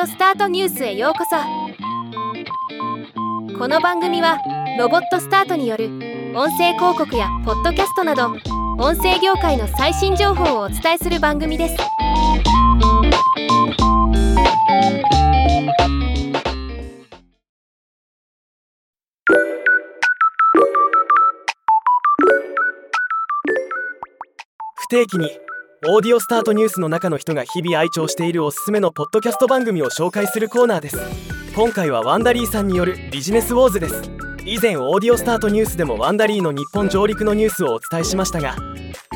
オスタートニュースへようこそ。この番組はロボットスタートによる音声広告やポッドキャストなど音声業界の最新情報をお伝えする番組です。不定期にオーディオスタートニュースの中の人が日々愛聴しているおすすめのポッドキャスト番組を紹介するコーナーです。今回はワンダリーさんによるビジネスウォーズです。以前オーディオスタートニュースでもワンダリーの日本上陸のニュースをお伝えしましたが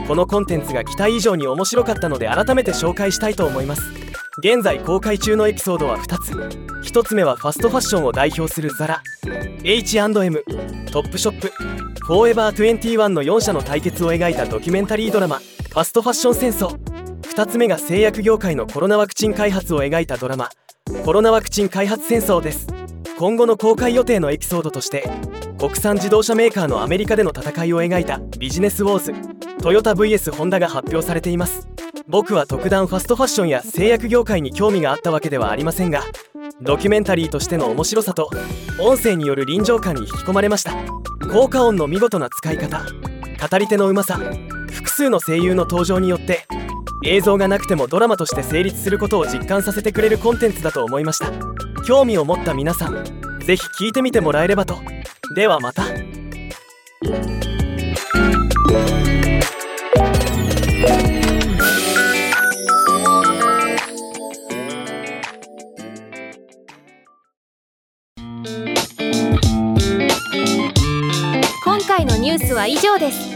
このコンテンツが期待以上に面白かったので改めて紹介したいと思います。現在公開中のエピソードは2つ。1つ目はファストファッションを代表するザラ。H&M トップショップ。フォーエバー21の4社の対決を描いたドキュメンタリードラマ。ァストファッション戦争。2つ目が製薬業界のコロナワクチン開発を描いたドラマ。コロナワクチン開発戦争です。今後の公開予定のエピソードとして国産自動車メーカーのアメリカでの戦いを描いたビジネスウォーズ。トヨタ VS ホンダが発表されています。僕は特段ファストファッションや製薬業界に興味があったわけではありませんがドキュメンタリーとしての面白さと音声による臨場感に引き込まれました。効果音の見事な使い方。語り手のうまさ。複数の声優の登場によって映像がなくてもドラマとして成立することを実感させてくれるコンテンツだと思いました。興味を持った皆さん是非聞いてみてもらえればと。ではまた。今回のニュースは以上です。